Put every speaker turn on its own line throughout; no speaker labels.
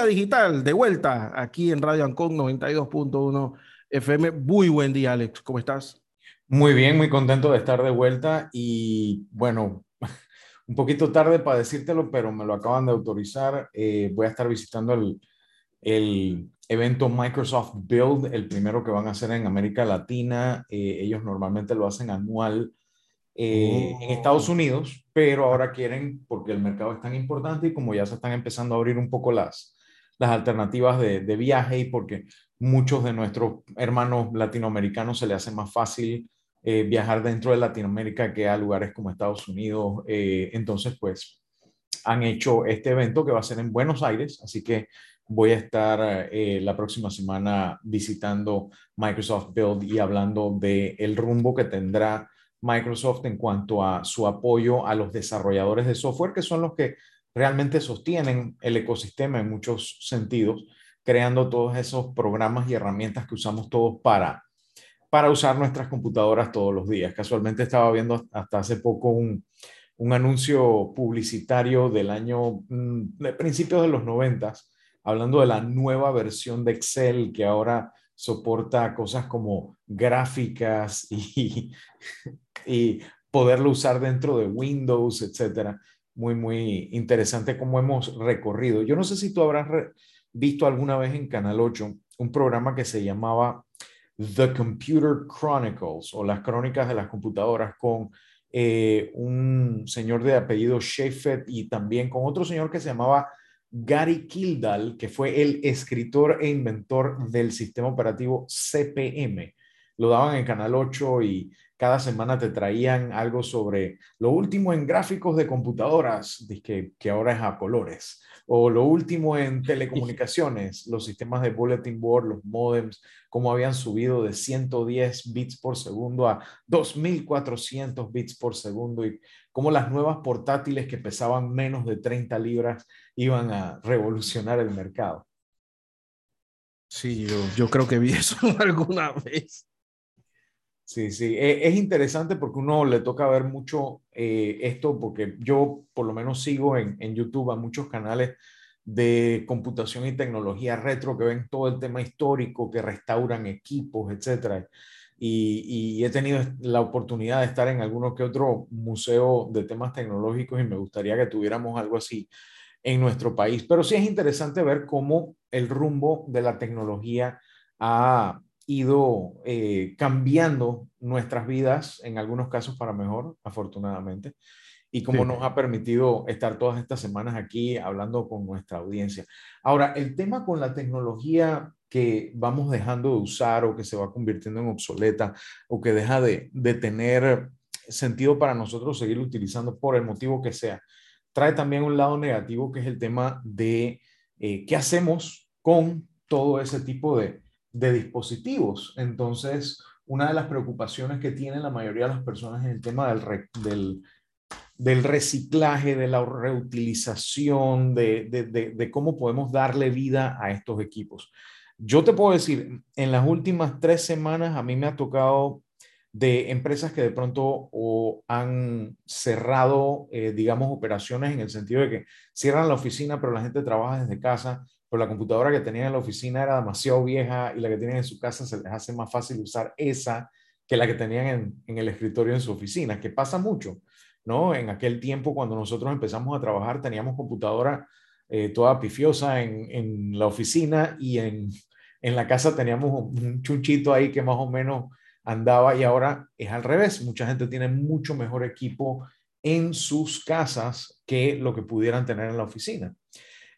digital de vuelta aquí en Radio Ancon 92.1 FM. Muy buen día, Alex. ¿Cómo estás?
Muy bien, muy contento de estar de vuelta y bueno, un poquito tarde para decírtelo, pero me lo acaban de autorizar. Eh, voy a estar visitando el, el, evento Microsoft Build, el primero que van a hacer en América Latina. Eh, ellos normalmente lo hacen anual eh, en Estados oh. Unidos, pero ahora quieren, porque el mercado es tan importante y como ya se están empezando a abrir un poco las, las alternativas de, viaje y porque muchos de nuestros hermanos latinoamericanos se les hace más fácil eh, viajar dentro de Latinoamérica que a lugares como Estados Unidos. Eh, entonces, pues han hecho este evento que va a ser en Buenos Aires, así que voy a estar eh, la próxima semana visitando Microsoft Build y hablando de el rumbo que tendrá Microsoft en cuanto a su apoyo a los desarrolladores de software, que son los que realmente sostienen el ecosistema en muchos sentidos, creando todos esos programas y herramientas que usamos todos para, para usar nuestras computadoras todos los días. Casualmente estaba viendo hasta hace poco un, un anuncio publicitario del año, mm, de principios de los noventas, hablando de la nueva versión de Excel que ahora soporta cosas como gráficas y, y poderlo usar dentro de Windows, etcétera muy, muy interesante cómo hemos recorrido. Yo no sé si tú habrás visto alguna vez en Canal 8 un programa que se llamaba The Computer Chronicles o las crónicas de las computadoras con eh, un señor de apellido Shefet y también con otro señor que se llamaba Gary Kildall, que fue el escritor e inventor del sistema operativo CPM. Lo daban en Canal 8 y cada semana te traían algo sobre lo último en gráficos de computadoras, que, que ahora es a colores, o lo último en telecomunicaciones, los sistemas de bulletin board, los modems, cómo habían subido de 110 bits por segundo a 2400 bits por segundo y cómo las nuevas portátiles que pesaban menos de 30 libras iban a revolucionar el mercado.
Sí, yo, yo creo que vi eso alguna vez.
Sí, sí, e, es interesante porque uno le toca ver mucho eh, esto, porque yo por lo menos sigo en, en, YouTube a muchos canales de computación y tecnología retro que ven todo el tema histórico, que restauran equipos, etc. Y, y he tenido la oportunidad de estar en alguno que otro museo de temas tecnológicos y me gustaría que tuviéramos algo así en nuestro país. Pero sí es interesante ver cómo el rumbo de la tecnología ha ido eh, cambiando nuestras vidas, en algunos casos para mejor, afortunadamente, y como nos ha permitido estar todas estas semanas aquí hablando con nuestra audiencia. Ahora, el tema con la tecnología que vamos dejando de usar o que se va convirtiendo en obsoleta o que deja de, de tener sentido para nosotros seguir utilizando por el motivo que sea, trae también un lado negativo que es el tema de eh, qué hacemos con todo ese tipo de, de dispositivos. Entonces, una de las preocupaciones que tienen la mayoría de las personas es el tema del, del, del reciclaje, de la reutilización, de, de, de, cómo podemos darle vida a estos equipos. Yo te puedo decir, en las últimas tres semanas a mí me ha tocado de empresas que de pronto o han cerrado, eh, digamos, operaciones en el sentido de que cierran la oficina, pero la gente trabaja desde casa pero la computadora que tenían en la oficina era demasiado vieja y la que tienen en su casa se les hace más fácil usar esa que la que tenían en, el escritorio en su oficina, que pasa mucho, ¿no? En aquel tiempo cuando nosotros empezamos a trabajar teníamos computadora eh, toda pifiosa en, la oficina y en la casa teníamos un chunchito ahí que más o menos andaba y ahora es al revés. Mucha gente tiene mucho mejor equipo en sus casas que lo que pudieran tener en la oficina.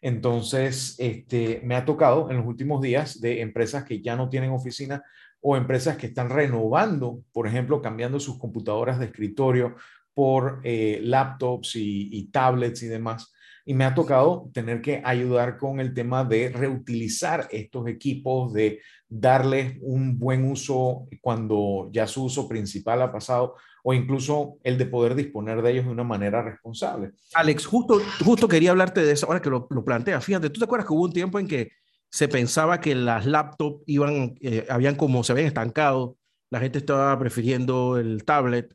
Entonces, este, me ha tocado en los últimos días de empresas que ya no tienen oficina o empresas que están renovando, por ejemplo, cambiando sus computadoras de escritorio por eh, laptops y, tablets y demás. Y me ha tocado tener que ayudar con el tema de reutilizar estos equipos, de darles un buen uso cuando ya su uso principal ha pasado o incluso el de poder disponer de ellos de una manera responsable.
Alex, justo, justo quería hablarte de eso ahora que lo, lo planteas. Fíjate, ¿tú te acuerdas que hubo un tiempo en que se pensaba que las laptops iban, eh, habían como se habían estancado, la gente estaba prefiriendo el tablet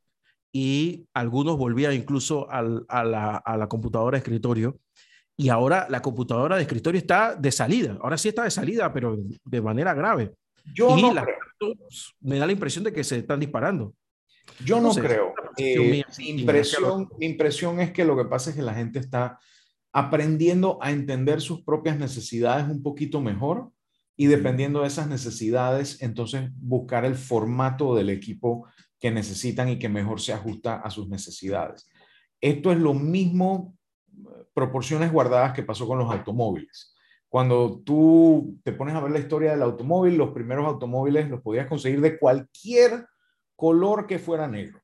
y algunos volvían incluso al, a, la, a la computadora de escritorio. y ahora la computadora de escritorio está de salida. Ahora sí está de salida, pero de manera grave.
Yo
y
no creo.
me da la impresión de que se están disparando.
Yo no, creo. Eh,
mía,
mi, impresión, mi impresión es que lo que pasa es que la gente está aprendiendo a entender sus propias necesidades un poquito mejor y dependiendo de esas necesidades, entonces buscar el formato del equipo que necesitan y que mejor se ajusta a sus necesidades. Esto es lo mismo, eh, proporciones guardadas que pasó con los automóviles. Cuando tú te pones a ver la historia del automóvil, los primeros automóviles los podías conseguir de cualquier color que fuera negro.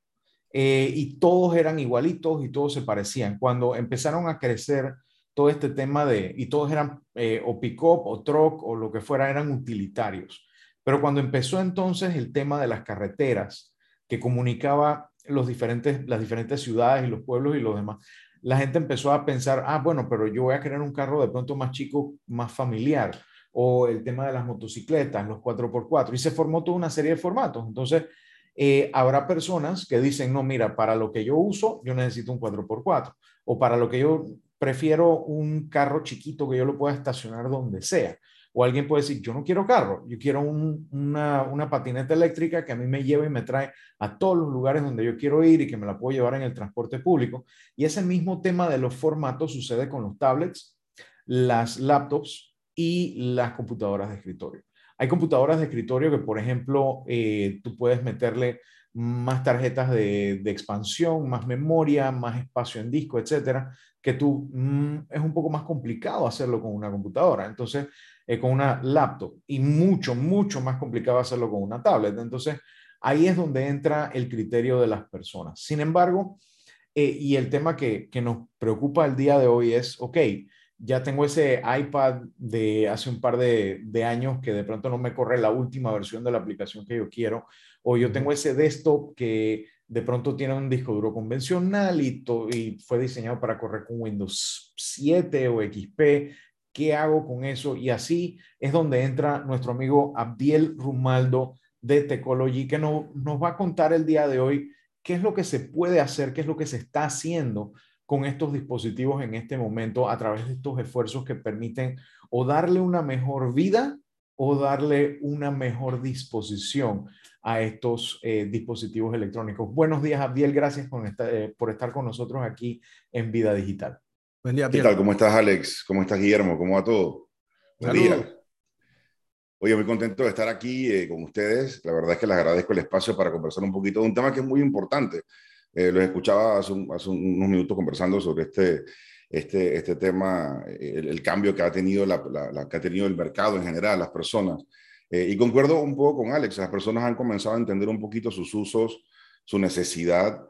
Eh, y todos eran igualitos y todos se parecían. Cuando empezaron a crecer todo este tema de, y todos eran eh, o pick-up o truck o lo que fuera, eran utilitarios. Pero cuando empezó entonces el tema de las carreteras que comunicaba los diferentes, las diferentes ciudades y los pueblos y los demás, la gente empezó a pensar, ah, bueno, pero yo voy a querer un carro de pronto más chico, más familiar, o el tema de las motocicletas, los 4x4, y se formó toda una serie de formatos. Entonces, eh, habrá personas que dicen, no, mira, para lo que yo uso, yo necesito un 4x4, o para lo que yo prefiero un carro chiquito que yo lo pueda estacionar donde sea. O alguien puede decir, yo no quiero carro, yo quiero un, una, patineta eléctrica que a mí me lleve y me trae a todos los lugares donde yo quiero ir y que me la puedo llevar en el transporte público. Y ese mismo tema de los formatos sucede con los tablets, las laptops y las computadoras de escritorio. Hay computadoras de escritorio que, por ejemplo, eh, tú puedes meterle más tarjetas de, expansión, más memoria, más espacio en disco, etcétera, que tú mmm, es un poco más complicado hacerlo con una computadora. Entonces, eh, con una laptop y mucho, mucho más complicado hacerlo con una tablet. Entonces, ahí es donde entra el criterio de las personas. Sin embargo, eh, y el tema que, que nos preocupa el día de hoy es, ok, ya tengo ese iPad de hace un par de, de, años que de pronto no me corre la última versión de la aplicación que yo quiero, o yo tengo ese desktop que de pronto tiene un disco duro convencional y, y fue diseñado para correr con Windows 7 o XP. ¿Qué hago con eso? Y así es donde entra nuestro amigo Abdiel Rumaldo de Techology, que no, nos va a contar el día de hoy qué es lo que se puede hacer, qué es lo que se está haciendo con estos dispositivos en este momento a través de estos esfuerzos que permiten o darle una mejor vida o darle una mejor disposición a estos eh, dispositivos electrónicos. Buenos días, Abdiel. Gracias eh, por estar con nosotros aquí en Vida Digital.
Buen día. ¿Qué tal? ¿Cómo estás, Alex? ¿Cómo estás, Guillermo? ¿Cómo va todo? Buen día. Oye, muy contento de estar aquí eh, con ustedes. La verdad es que les agradezco el espacio para conversar un poquito de un tema que es muy importante. Eh, los escuchaba hace, un, hace, unos minutos conversando sobre este, este, este tema, el, el, cambio que ha, tenido la, la, la, que ha tenido el mercado en general, las personas. Eh, y concuerdo un poco con Alex, las personas han comenzado a entender un poquito sus usos, su necesidad.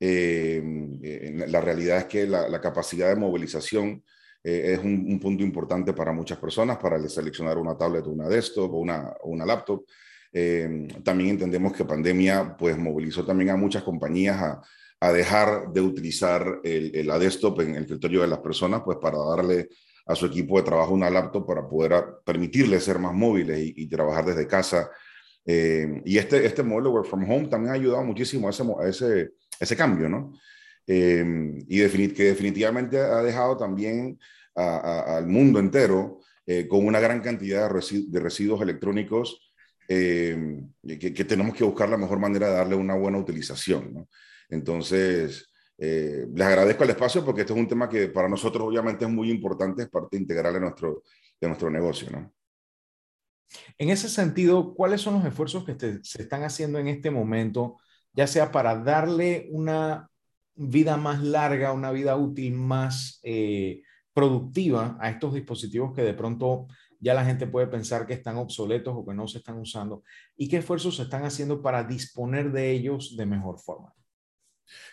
Eh, la realidad es que la, la capacidad de movilización eh, es un, un, punto importante para muchas personas, para el seleccionar una tablet o una desktop o una, una laptop. Eh, también entendemos que pandemia pues movilizó también a muchas compañías a, a dejar de utilizar el, el, la desktop en el escritorio de las personas pues para darle a su equipo de trabajo una laptop para poder permitirles ser más móviles y, y trabajar desde casa. Eh, y este, este modelo Work from Home también ha ayudado muchísimo a ese, a ese, ese cambio, ¿no? Eh, y que definitivamente ha dejado también al mundo entero eh, con una gran cantidad de, residu de residuos electrónicos eh, que, tenemos que buscar la mejor manera de darle una buena utilización. ¿no? Entonces, les agradezco el espacio porque este es un tema que para nosotros obviamente es muy importante, es parte integral de nuestro, de nuestro negocio. ¿no?
En ese sentido, ¿cuáles son los esfuerzos que se están haciendo en este momento, ya sea para darle una vida más larga, una vida útil más eh, productiva a estos dispositivos que de pronto ya la gente puede pensar que están obsoletos o que no se están usando? ¿Y qué esfuerzos se están haciendo para disponer de ellos de mejor forma?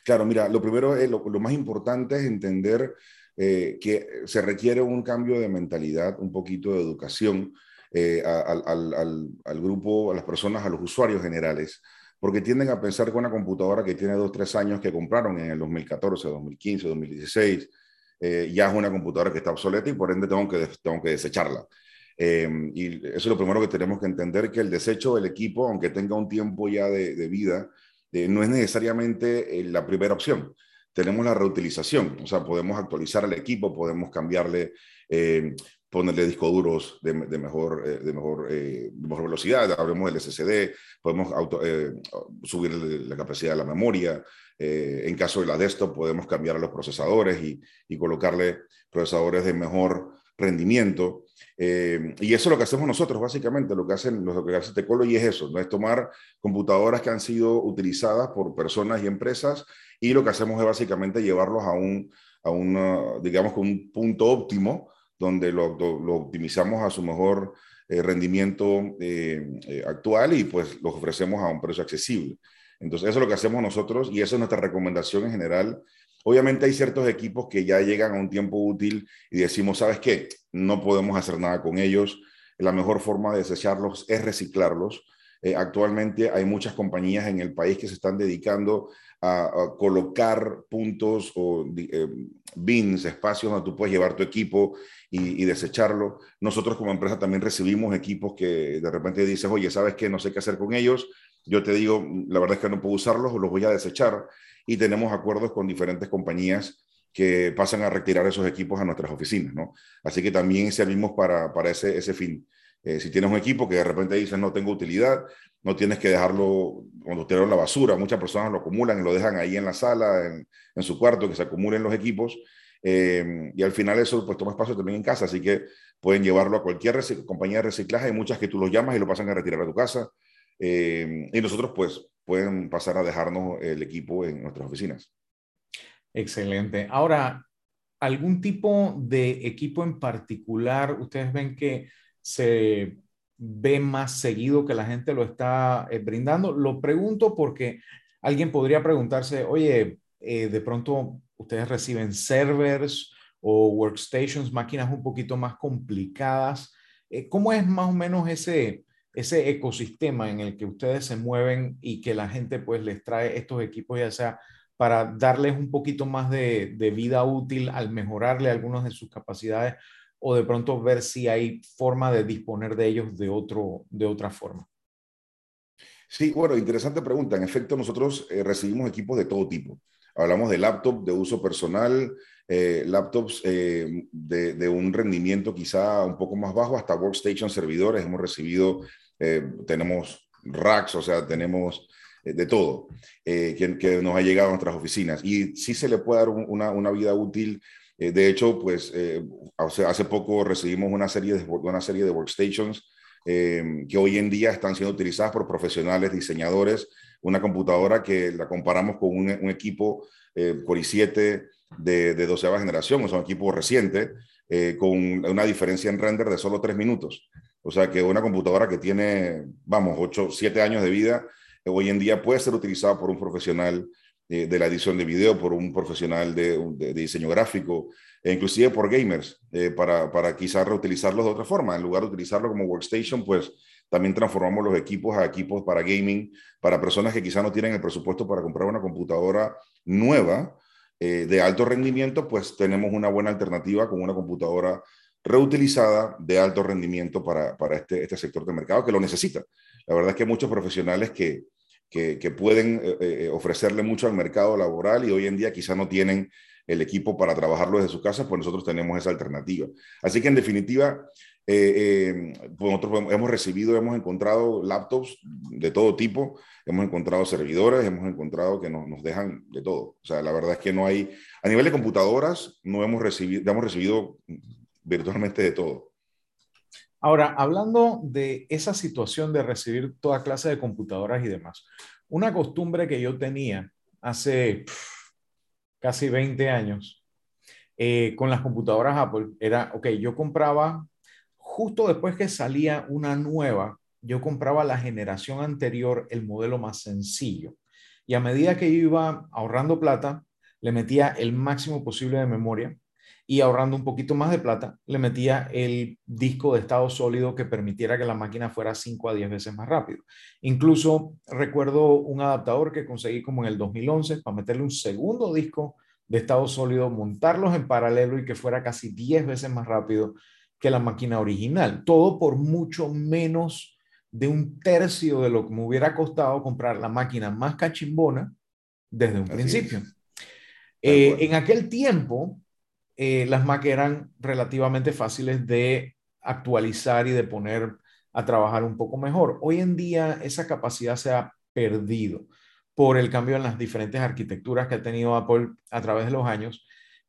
Claro, mira, lo primero, eh, lo, lo, más importante es entender eh, que se requiere un cambio de mentalidad, un poquito de educación eh, al, al, al, al, grupo, a las personas, a los usuarios generales, porque tienden a pensar que una computadora que tiene dos, tres años que compraron en el 2014, 2015, 2016, ya es una computadora que está obsoleta y por ende tengo que, tengo que desecharla. Eh, y eso es lo primero que tenemos que entender, que el desecho del equipo, aunque tenga un tiempo ya de, de vida, eh, no es necesariamente eh, la primera opción. tenemos la reutilización, o sea, podemos actualizar el equipo, podemos cambiarle, eh, ponerle discos duros de, mejor, eh, de, mejor, eh, mejor velocidad, hablemos del SSD, podemos subir la capacidad de la memoria, en caso de la desktop podemos cambiar los procesadores y, y colocarle procesadores de mejor rendimiento. Eh, y eso es lo que hacemos nosotros, básicamente, lo que hacen lo que hace y es eso, ¿no? es tomar computadoras que han sido utilizadas por personas y empresas y lo que hacemos es básicamente llevarlos a un, a una, digamos, un punto óptimo donde lo, optimizamos a su mejor eh, rendimiento eh, actual y pues los ofrecemos a un precio accesible. Entonces, eso es lo que hacemos nosotros y esa es nuestra recomendación en general Obviamente hay ciertos equipos que ya llegan a un tiempo útil y decimos, ¿sabes qué? No podemos hacer nada con ellos. La mejor forma de desecharlos es reciclarlos. Eh, actualmente hay muchas compañías en el país que se están dedicando a, colocar puntos o eh, bins, espacios donde tú puedes llevar tu equipo y, desecharlo. Nosotros como empresa también recibimos equipos que de repente dices, oye, ¿sabes qué? No sé qué hacer con ellos. Yo te digo, la verdad es que no puedo usarlos, los voy a desechar y tenemos acuerdos con diferentes compañías que pasan a retirar esos equipos a nuestras oficinas, ¿no? Así que también servimos para, para ese, ese fin. Eh, si tienes un equipo que de repente dices no tengo utilidad, no tienes que dejarlo cuando te la basura. Muchas personas lo acumulan y lo dejan ahí en la sala, en, su cuarto, que se acumulen los equipos. Eh, y al final eso pues toma espacio también en casa, así que pueden llevarlo a cualquier compañía de reciclaje. Hay muchas que tú los llamas y lo pasan a retirar a tu casa. Eh, y nosotros pues pueden pasar a dejarnos el equipo en nuestras oficinas.
Excelente. Ahora, ¿algún tipo de equipo en particular ustedes ven que se ve más seguido que la gente lo está eh, brindando? Lo pregunto porque alguien podría preguntarse, oye, eh, de pronto ustedes reciben servers o workstations, máquinas un poquito más complicadas. Eh, ¿Cómo es más o menos ese, ese ecosistema en el que ustedes se mueven y que la gente pues les trae estos equipos ya sea para darles un poquito más de, vida útil al mejorarle algunas de sus capacidades o de pronto ver si hay forma de disponer de ellos de, otro, de otra forma.
Sí, bueno, interesante pregunta. En efecto, nosotros eh, recibimos equipos de todo tipo. Hablamos de laptop de uso personal, eh, laptops eh, de, de, un rendimiento quizá un poco más bajo, hasta workstation servidores. Hemos recibido tenemos racks, o sea, tenemos de todo eh, que, nos ha llegado a nuestras oficinas. Y sí se le puede dar una, una, vida útil. De hecho, pues hace poco recibimos una serie de, una serie de workstations que hoy en día están siendo utilizadas por profesionales, diseñadores. Una computadora que la comparamos con un, equipo Core i7 de, de 12 generación, o sea, un equipo reciente, con una diferencia en render de solo 3 minutos. O sea que una computadora que tiene, vamos, 8, 7 años de vida, eh, hoy en día puede ser utilizada por un profesional eh, de la edición de video, por un profesional de, diseño gráfico, e inclusive por gamers, eh, para, para quizás reutilizarlos de otra forma. En lugar de utilizarlo como workstation, pues también transformamos los equipos a equipos para gaming, para personas que quizás no tienen el presupuesto para comprar una computadora nueva de alto rendimiento, pues tenemos una buena alternativa con una computadora reutilizada de alto rendimiento para, este, este sector de mercado que lo necesita. La verdad es que muchos profesionales que, que, pueden eh, eh, ofrecerle mucho al mercado laboral y hoy en día quizá no tienen el equipo para trabajarlo desde su casa, pues nosotros tenemos esa alternativa. Así que en definitiva, eh, pues nosotros hemos recibido, hemos encontrado laptops de todo tipo, hemos encontrado servidores, hemos encontrado que nos, nos, dejan de todo. O sea, la verdad es que no hay, a nivel de computadoras, no hemos recibido, hemos recibido virtualmente de todo.
Ahora, hablando de esa situación de recibir toda clase de computadoras y demás, una costumbre que yo tenía hace casi 20 años eh, con las computadoras Apple era, ok, yo compraba justo después que salía una nueva, yo compraba la generación anterior, el modelo más sencillo. Y a medida que iba ahorrando plata, le metía el máximo posible de memoria y ahorrando un poquito más de plata, le metía el disco de estado sólido que permitiera que la máquina fuera 5 a 10 veces más rápido. Incluso recuerdo un adaptador que conseguí como en el 2011 para meterle un segundo disco de estado sólido, montarlos en paralelo y que fuera casi 10 veces más rápido que la máquina original. Todo por mucho menos de un tercio de lo que me hubiera costado comprar la máquina más cachimbona desde un principio. en aquel tiempo, las Mac eran relativamente fáciles de actualizar y de poner a trabajar un poco mejor. Hoy en día esa capacidad se ha perdido por el cambio en las diferentes arquitecturas que ha tenido Apple a través de los años,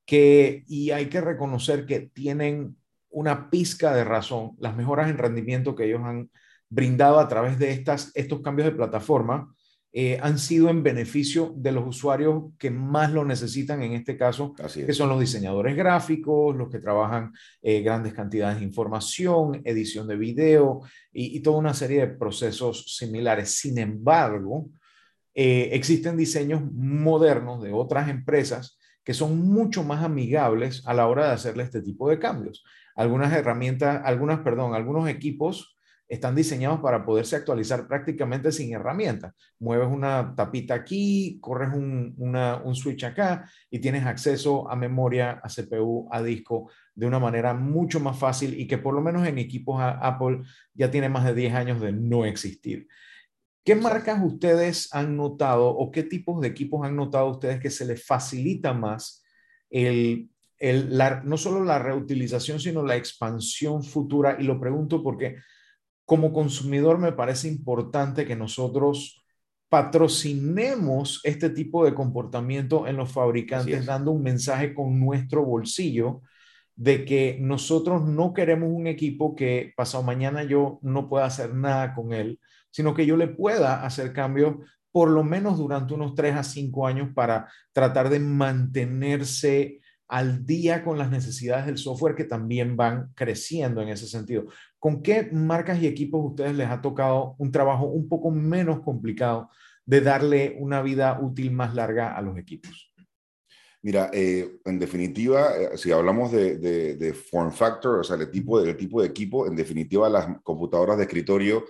que, y hay que reconocer que tienen una pizca de razón las mejoras en rendimiento que ellos han brindado a través de estas, estos cambios de plataforma eh, han sido en beneficio de los usuarios que más lo necesitan en este caso, que son los diseñadores gráficos, los que trabajan eh, grandes cantidades de información, edición de video y, toda una serie de procesos similares. Sin embargo, eh, existen diseños modernos de otras empresas que son mucho más amigables a la hora de hacerle este tipo de cambios. Algunas herramientas, algunas, perdón, algunos equipos están diseñados para poderse actualizar prácticamente sin herramientas. Mueves una tapita aquí, corres un, un, switch acá y tienes acceso a memoria, a CPU, a disco de una manera mucho más fácil y que por lo menos en equipos Apple ya tiene más de 10 años de no existir. ¿Qué marcas ustedes han notado o qué tipos de equipos han notado ustedes que se les facilita más el, el no solo la reutilización, sino la expansión futura? Y lo pregunto porque como consumidor me parece importante que nosotros patrocinemos este tipo de comportamiento en los fabricantes, dando un mensaje con nuestro bolsillo de que nosotros no queremos un equipo que pasado mañana yo no pueda hacer nada con él, sino que yo le pueda hacer cambios por lo menos durante unos tres a cinco años para tratar de mantenerse al día con las necesidades del software que también van creciendo en ese sentido. ¿Con qué marcas y equipos ustedes les ha tocado un trabajo un poco menos complicado de darle una vida útil más larga a los equipos?
Mira, eh, en definitiva, eh, si hablamos de, form factor, o sea, el tipo, del tipo de equipo, en definitiva las computadoras de escritorio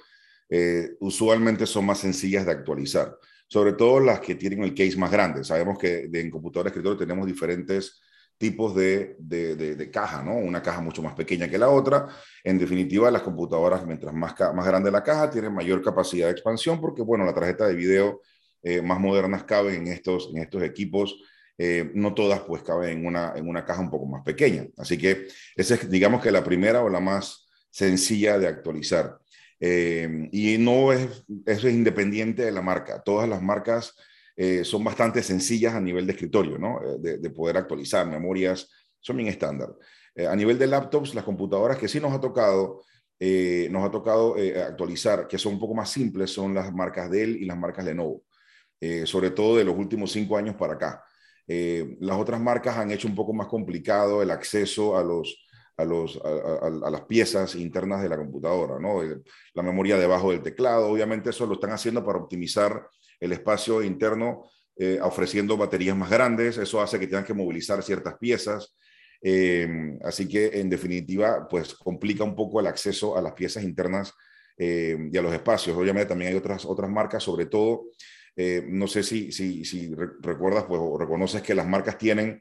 eh, usualmente son más sencillas de actualizar, sobre todo las que tienen el case más grande. Sabemos que en computadoras de escritorio tenemos diferentes tipos de, de, caja, ¿no? Una caja mucho más pequeña que la otra. En definitiva, las computadoras, mientras más, más grande la caja, tienen mayor capacidad de expansión porque, bueno, la tarjeta de video eh, más modernas caben en estos, en estos equipos. Eh, no todas pues caben en una, en una caja un poco más pequeña. Así que esa es, digamos que la primera o la más sencilla de actualizar. Eh, y no es, eso es independiente de la marca. Todas las marcas eh, son bastante sencillas a nivel de escritorio, ¿no? Eh, de, poder actualizar memorias, son bien estándar. Eh, a nivel de laptops, las computadoras que sí nos ha tocado, nos ha tocado actualizar, que son un poco más simples, son las marcas Dell y las marcas Lenovo, sobre todo de los últimos cinco años para acá. las otras marcas han hecho un poco más complicado el acceso a los, a, los, a, las piezas internas de la computadora, ¿no? La memoria debajo del teclado, obviamente eso lo están haciendo para optimizar el espacio interno eh, ofreciendo baterías más grandes, eso hace que tengan que movilizar ciertas piezas, eh, así que en definitiva, pues complica un poco el acceso a las piezas internas eh, y a los espacios. Obviamente también hay otras, otras marcas, sobre todo, no sé si, si, si recuerdas pues, o reconoces que las marcas tienen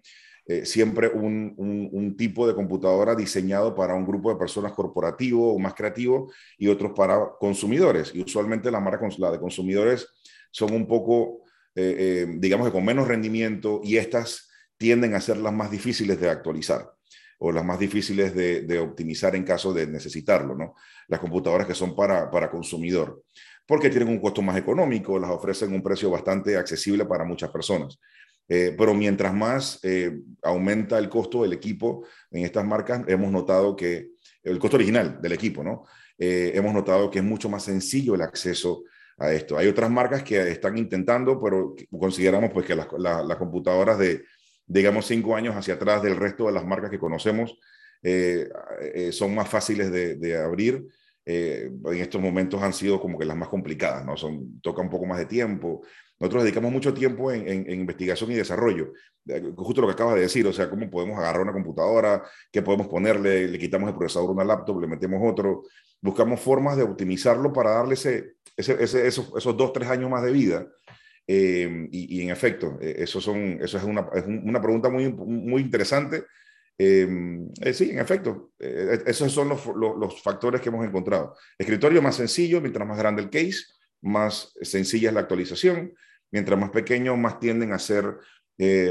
siempre un, un, tipo de computadora diseñado para un grupo de personas corporativo o más creativo y otros para consumidores. Y usualmente la marca la de consumidores son un poco, eh, eh, digamos que con menos rendimiento y estas tienden a ser las más difíciles de actualizar o las más difíciles de, optimizar en caso de necesitarlo, ¿no? Las computadoras que son para, para consumidor, porque tienen un costo más económico, las ofrecen un precio bastante accesible para muchas personas. Eh, pero mientras más aumenta el costo del equipo en estas marcas, hemos notado que el costo original del equipo, ¿no? hemos notado que es mucho más sencillo el acceso a esto. Hay otras marcas que están intentando, pero consideramos pues que las, computadoras de, digamos, cinco años hacia atrás del resto de las marcas que conocemos eh, eh, son más fáciles de, abrir. Eh, en estos momentos han sido como que las más complicadas, ¿no? Son, toca un poco más de tiempo. Nosotros dedicamos mucho tiempo en, investigación y desarrollo, justo lo que acabas de decir, o sea, cómo podemos agarrar una computadora, qué podemos ponerle, le quitamos el procesador a una laptop, le metemos otro, buscamos formas de optimizarlo para darle ese, esos, esos, dos, tres años más de vida. Eh, y, en efecto, eh, eso, son, eso es, una, es una pregunta muy, muy interesante. Eh, sí, en efecto, esos son los, los, factores que hemos encontrado. Escritorio más sencillo, mientras más grande el case, más sencilla es la actualización. Mientras más pequeño, más tienden a ser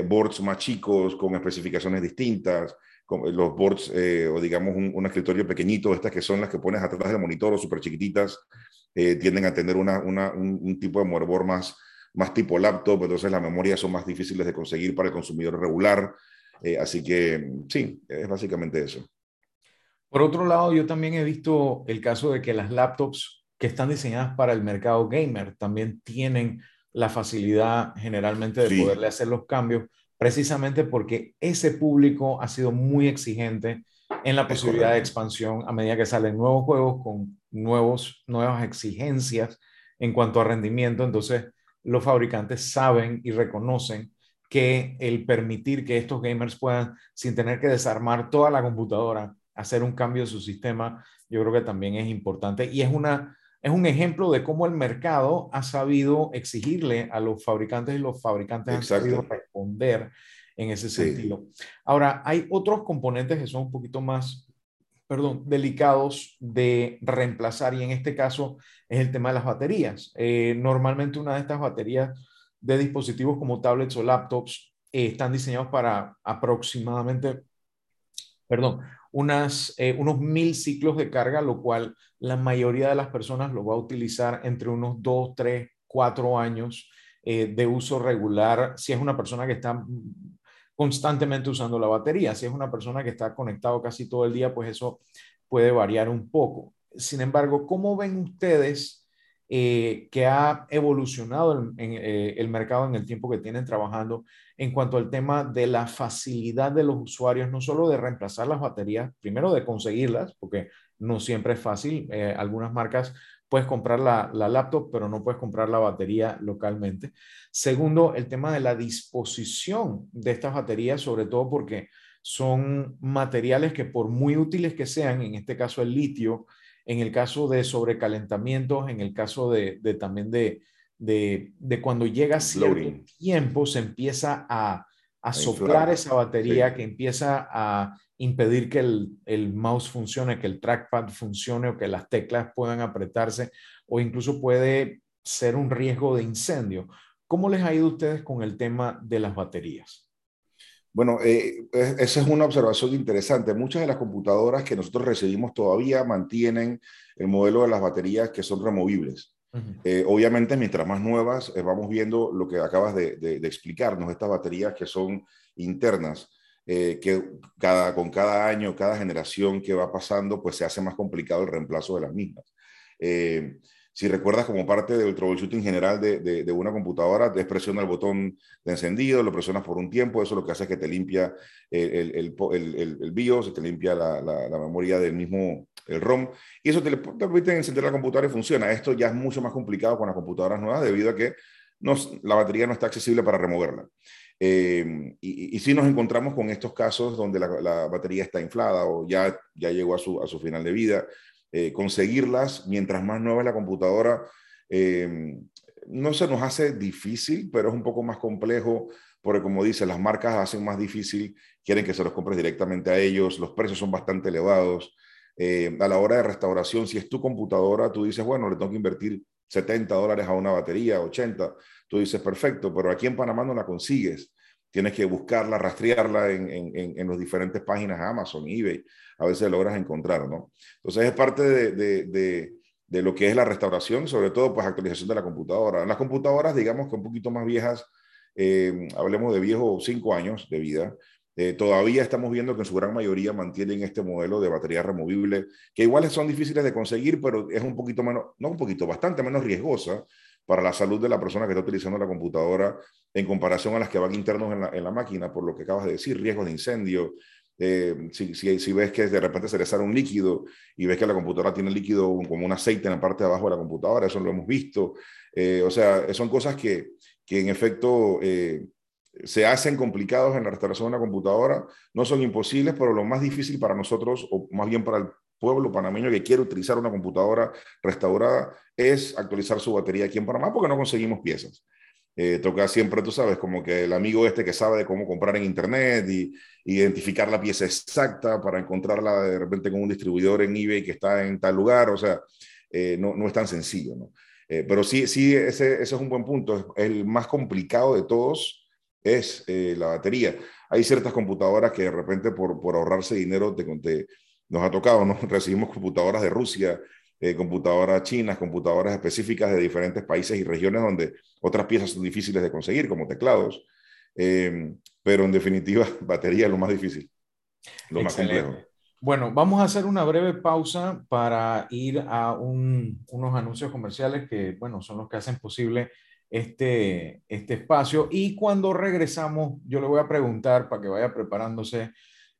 boards más chicos con especificaciones distintas, los boards o digamos un, escritorio pequeñito, estas que son las que pones atrás del monitor o súper chiquititas, tienden a tener una, un, tipo de motherboard más, más tipo laptop, entonces las memorias son más difíciles de conseguir para el consumidor regular. así que sí, es básicamente eso.
Por otro lado, yo también he visto el caso de que las laptops que están diseñadas para el mercado gamer también tienen la facilidad generalmente de poderle hacer los cambios, precisamente porque ese público ha sido muy exigente en la posibilidad de expansión a medida que salen nuevos juegos con nuevos, nuevas exigencias en cuanto a rendimiento. Entonces, los fabricantes saben y reconocen que el permitir que estos gamers puedan, sin tener que desarmar toda la computadora, hacer un cambio de su sistema, yo creo que también es importante y es, una, es un ejemplo de cómo el mercado ha sabido exigirle a los fabricantes y los fabricantes han sabido responder en ese sentido. Ahora, hay otros componentes que son un poquito más, perdón, delicados de reemplazar y en este caso es el tema de las baterías. Eh, normalmente una de estas baterías de dispositivos como tablets o laptops eh, están diseñados para aproximadamente, perdón, unas, eh, unos mil ciclos de carga, lo cual la mayoría de las personas lo va a utilizar entre unos dos, tres, cuatro años eh, de uso regular, si es una persona que está constantemente usando la batería. Si es una persona que está conectado casi todo el día, pues eso puede variar un poco. Sin embargo, ¿cómo ven ustedes eh, que ha evolucionado el, eh, el, mercado en el tiempo que tienen trabajando en cuanto al tema de la facilidad de los usuarios, no solo de reemplazar las baterías, primero de conseguirlas, porque no siempre es fácil. Eh, algunas marcas puedes comprar la, la, laptop, pero no puedes comprar la batería localmente. Segundo, el tema de la disposición de estas baterías, sobre todo porque son materiales que por muy útiles que sean, en este caso el litio, en el caso de sobrecalentamientos, en el caso de, también de, de, cuando llega cierto tiempo, se empieza a, a soplar esa batería, que empieza a impedir que el, el, mouse funcione, que el trackpad funcione o que las teclas puedan apretarse o incluso puede ser un riesgo de incendio. ¿Cómo les ha ido a ustedes con el tema de las baterías?
Bueno, eh, esa es una observación interesante. Muchas de las computadoras que nosotros recibimos todavía mantienen el modelo de las baterías que son removibles. Eh, obviamente, mientras más nuevas, eh, vamos viendo lo que acabas de, explicarnos, estas baterías que son internas, que cada, con cada año, cada generación que va pasando, pues se hace más complicado el reemplazo de las mismas. Si recuerdas como parte del troubleshooting general de, de, una computadora, te presiona el botón de encendido, lo presionas por un tiempo, eso lo que hace es que te limpia el, el, el, el BIOS, te limpia la, la, memoria del mismo, el ROM, y eso te, permite encender la computadora y funciona. Esto ya es mucho más complicado con las computadoras nuevas debido a que la batería no está accesible para removerla. Eh, y, y, si nos encontramos con estos casos donde la, la, batería está inflada o ya, ya llegó a su, a su final de vida, eh, conseguirlas, mientras más nueva es la computadora, eh, no se nos hace difícil, pero es un poco más complejo, porque como dice, las marcas hacen más difícil, quieren que se los compres directamente a ellos, los precios son bastante elevados. Eh, a la hora de restauración, si es tu computadora, tú dices, bueno, le tengo que invertir 70 dólares a una batería, 80, tú dices, perfecto, pero aquí en Panamá no la consigues. Tienes que buscarla, rastrearla en, en, en las diferentes páginas Amazon, eBay a veces logras encontrar, ¿no? Entonces es parte de, de, de, lo que es la restauración, sobre todo pues actualización de la computadora. En las computadoras, digamos que un poquito más viejas, eh, hablemos de viejos cinco años de vida, eh, todavía estamos viendo que en su gran mayoría mantienen este modelo de batería removible, que igual son difíciles de conseguir, pero es un poquito menos, no un poquito, bastante menos riesgosa para la salud de la persona que está utilizando la computadora en comparación a las que van internos en la, en la máquina, por lo que acabas de decir, riesgos de incendio, eh, si, si, ves que de repente se le sale un líquido y ves que la computadora tiene líquido como un aceite en la parte de abajo de la computadora, eso lo hemos visto. Eh, o sea, son cosas que, que en efecto eh, se hacen complicados en la restauración de una computadora, no son imposibles, pero lo más difícil para nosotros, o más bien para el pueblo panameño que quiere utilizar una computadora restaurada, es actualizar su batería aquí en Panamá porque no conseguimos piezas. Eh, toca siempre, tú sabes, como que el amigo este que sabe de cómo comprar en Internet y identificar la pieza exacta para encontrarla de repente con un distribuidor en eBay que está en tal lugar, o sea, eh, no, no, es tan sencillo, ¿no? Eh, pero sí, sí ese, ese, es un buen punto, el más complicado de todos, es la batería. Hay ciertas computadoras que de repente por, por ahorrarse dinero te, te, nos ha tocado, ¿no? Recibimos computadoras de Rusia, computadoras chinas, computadoras específicas de diferentes países y regiones donde otras piezas son difíciles de conseguir, como teclados. pero en definitiva, batería es lo más difícil, lo más complejo.
Bueno, vamos a hacer una breve pausa para ir a unos anuncios comerciales que, bueno, son los que hacen posible este, este espacio. Y cuando regresamos, yo le voy a preguntar para que vaya preparándose,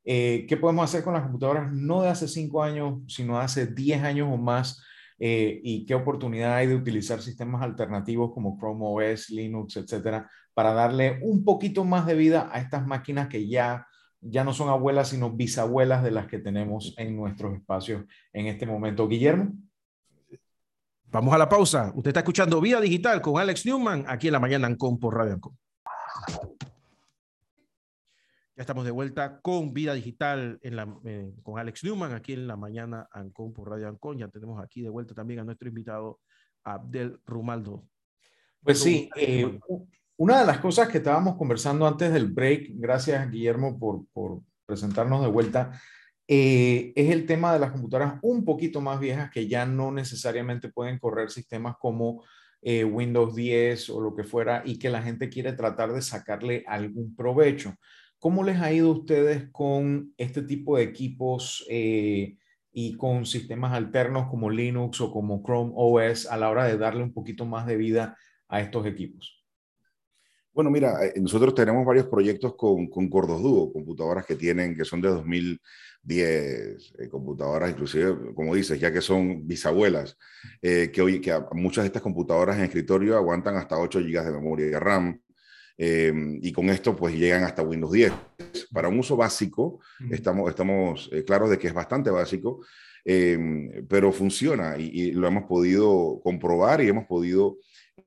eh, ¿qué podemos hacer con las computadoras no de hace cinco años, sino de hace 10 años o más? Eh, y qué oportunidad hay de utilizar sistemas alternativos como Chrome OS, Linux, etcétera, para darle un poquito más de vida a estas máquinas que ya ya no son abuelas, sino bisabuelas de las que tenemos en nuestros espacios en este momento. Guillermo.
Vamos a la pausa. Usted está escuchando Vida Digital con Alex Newman aquí en la mañana Ancon por Radio Ancon. Ya estamos de vuelta con Vida Digital en la, eh, con Alex Newman aquí en la mañana Ancon por Radio Ancon. Ya tenemos aquí de vuelta también a nuestro invitado Abdel Rumaldo.
Pues sí, eh, una de las cosas que estábamos conversando antes del break, gracias Guillermo por, presentarnos de vuelta, eh, es el tema de las computadoras un poquito más viejas que ya no necesariamente pueden correr sistemas como eh, Windows 10 o lo que fuera y que la gente quiere tratar de sacarle algún provecho. ¿Cómo les ha ido a ustedes con este tipo de equipos eh, y con sistemas alternos como Linux o como Chrome OS a la hora de darle un poquito más de vida a estos equipos?
Bueno, mira, eh, nosotros tenemos varios proyectos con, con Cordos Duo, computadoras que tienen, que son de 2010, eh, computadoras inclusive, como dices, ya que son bisabuelas, eh, que, hoy, que muchas de estas computadoras en escritorio aguantan hasta 8 GB de memoria de RAM, y con esto pues llegan hasta Windows 10. Para un uso básico, estamos, estamos claros de que es bastante básico, pero funciona y, y, lo hemos podido comprobar y hemos podido